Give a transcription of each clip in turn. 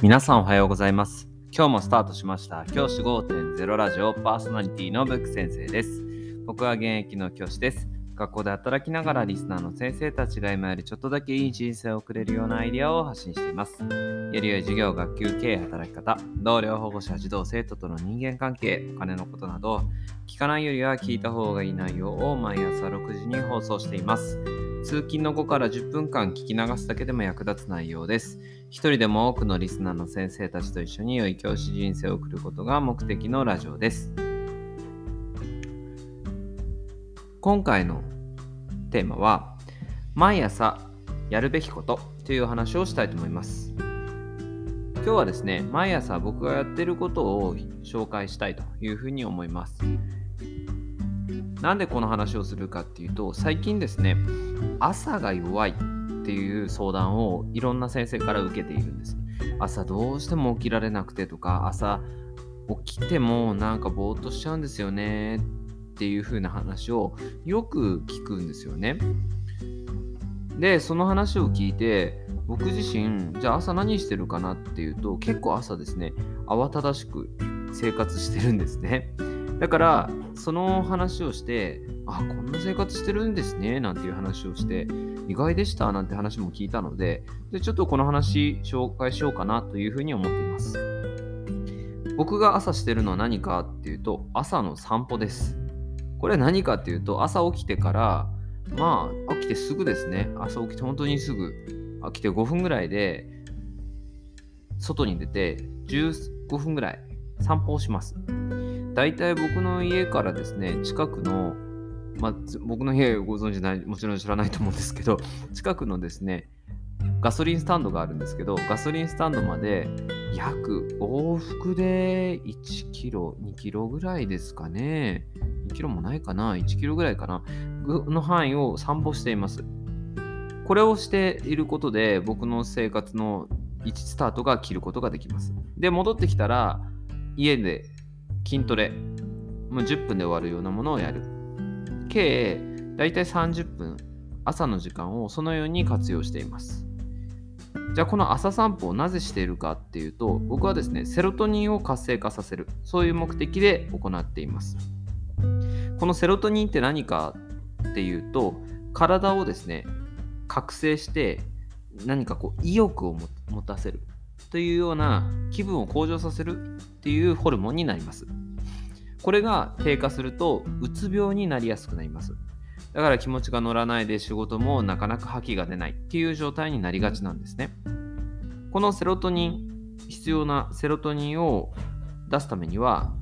皆さんおはようございます。今日もスタートしました。教師5.0ラジオパーソナリティのブック先生です。僕は現役の教師です。学校で働きながらリスナーの先生たちが今よりちょっとだけいい人生を送れるようなアイデアを発信しています。より良い授業、学級経営、働き方、同僚、保護者、児童、生徒との人間関係、お金のことなど、聞かないよりは聞いた方がいい内容を毎朝6時に放送しています。通勤の後から10分間聞き流すだけでも役立つ内容です。一人でも多くのリスナーの先生たちと一緒に良い教師人生を送ることが目的のラジオです。今回のテーマは、毎朝やるべきことという話をしたいと思います。今日はですね、毎朝僕がやってることを紹介したいというふうに思います。なんでこの話をするかっていうと、最近ですね、朝が弱いっていう相談をいろんな先生から受けているんです。朝どうしても起きられなくてとか、朝起きてもなんかぼーっとしちゃうんですよねっていう風な話をよく聞くんですよね。で、その話を聞いて、僕自身、じゃあ朝何してるかなっていうと、結構朝ですね、慌ただしく生活してるんですね。だから、その話をして、あ、こんな生活してるんですね、なんていう話をして、意外でしたなんて話も聞いたので、でちょっとこの話紹介しようかなというふうに思っています。僕が朝してるのは何かっていうと、朝の散歩です。これは何かっていうと、朝起きてから、まあ、起きてすぐですね。朝起きて本当にすぐ、起きて5分ぐらいで、外に出て15分ぐらい散歩をします。だいたい僕の家からですね、近くの、まあ、僕の家ご存知ない、もちろん知らないと思うんですけど、近くのですね、ガソリンスタンドがあるんですけど、ガソリンスタンドまで約往復で1キロ、2キロぐらいですかね。2キロもないかな ?1 キロぐらいかなの範囲を散歩しています。これをしていることで、僕の生活の1スタートが切ることができます。で、戻ってきたら、家で筋トレ、もう10分で終わるようなものをやる。計、だいたい30分、朝の時間をそのように活用しています。じゃあこの朝散歩をなぜしているかっていうと僕はですねセロトニンを活性化させるそういう目的で行っています。このセロトニンって何かっていうと体をですね覚醒して何かこう意欲を持たせるというような気分を向上させるっていうホルモンになります。これが低下するとうつ病になりやすくなります。だから気持ちが乗らないで仕事もなかなか覇気が出ないっていう状態になりがちなんですね。このセロトニン、必要なセロトニンを出すためには、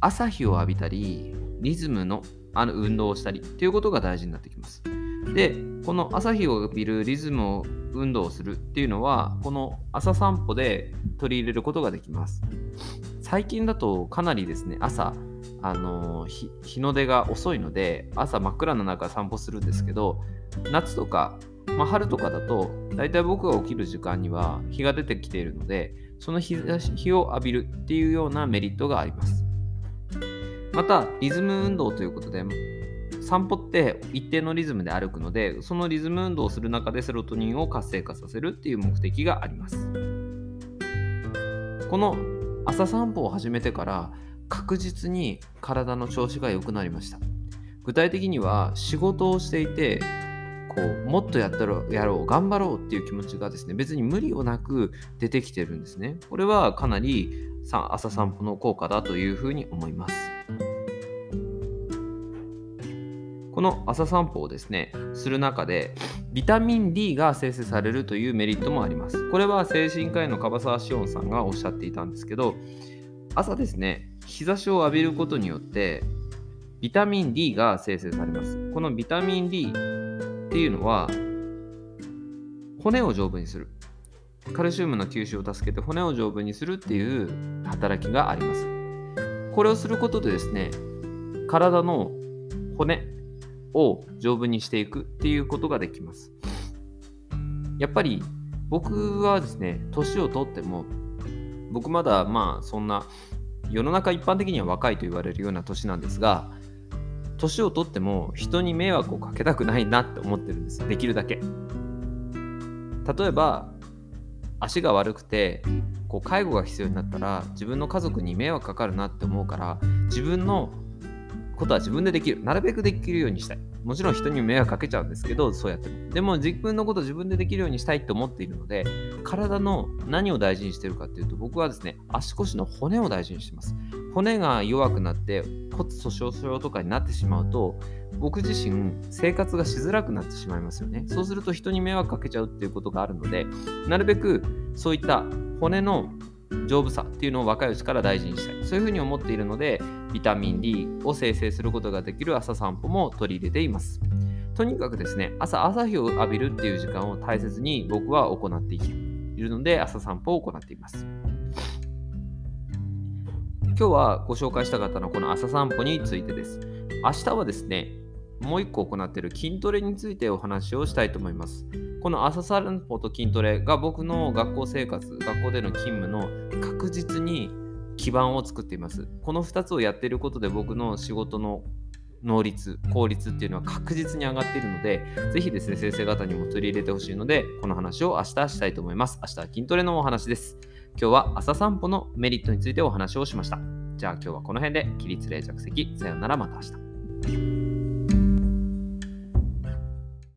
朝日を浴びたり、リズムのあの運動をしたりっていうことが大事になってきます。で、この朝日を浴びるリズムを運動をするっていうのは、この朝散歩で取り入れることができます。最近だとかなりですね、朝、あの日の出が遅いので朝真っ暗な中散歩するんですけど夏とか、まあ、春とかだと大体僕が起きる時間には日が出てきているのでその日日を浴びるっていうようなメリットがあります。またリズム運動ということで散歩って一定のリズムで歩くのでそのリズム運動をする中でセロトニンを活性化させるっていう目的があります。この朝散歩を始めてから確実に体の調子が良くなりました。具体的には仕事をしていてこうもっとやったろやろう頑張ろうっていう気持ちがですね別に無理をなく出てきてるんですね。これはかなり朝散歩の効果だというふうに思います。この朝散歩をですねする中でビタミン D が生成されるというメリットもあります。これは精神科医の樺沢志音さんがおっしゃっていたんですけど朝ですね日差しを浴びることによってビタミン D が生成されます。このビタミン D っていうのは骨を丈夫にする。カルシウムの吸収を助けて骨を丈夫にするっていう働きがあります。これをすることでですね体の骨を丈夫にしていくっていうことができます。やっぱり僕はですね年をとっても僕まだまあそんな世の中一般的には若いと言われるような年なんですが年をとっても人に迷惑をかけたくないなって思ってるんです。できるだけ。例えば足が悪くてこう介護が必要になったら自分の家族に迷惑かかるなって思うから自分のことは自分でできる。なるべくできるようにしたい。もちろん人に迷惑かけちゃうんですけどそうやっても。でも自分のこと自分でできるようにしたいと思っているので体の何を大事にしてるかっていうと僕はですね足腰の骨を大事にしてます。骨が弱くなって骨粗しょう症とかになってしまうと僕自身生活がしづらくなってしまいますよね。そうすると人に迷惑かけちゃうっていうことがあるのでなるべくそういった骨の丈夫さっていうのを若いうちから大事にしたい。そういうふうに思っているのでビタミン D を生成することができる朝散歩も取り入れています。とにかくですね朝朝日を浴びるっていう時間を大切に僕は行っているので朝散歩を行っています。今日はご紹介した方のはこの朝散歩についてです。明日はですねもう一個行っている筋トレについてお話をしたいと思います。この朝散歩と筋トレが僕の学校生活学校での勤務の確実に基盤を作っています。この2つをやっていることで僕の仕事の能率効率っていうのは確実に上がっているのでぜひですね先生方にも取り入れてほしいのでこの話を明日したいと思います。明日は筋トレのお話です。今日は朝散歩のメリットについてお話をしました。じゃあ今日はこの辺で起立例着席。さよならまた明日。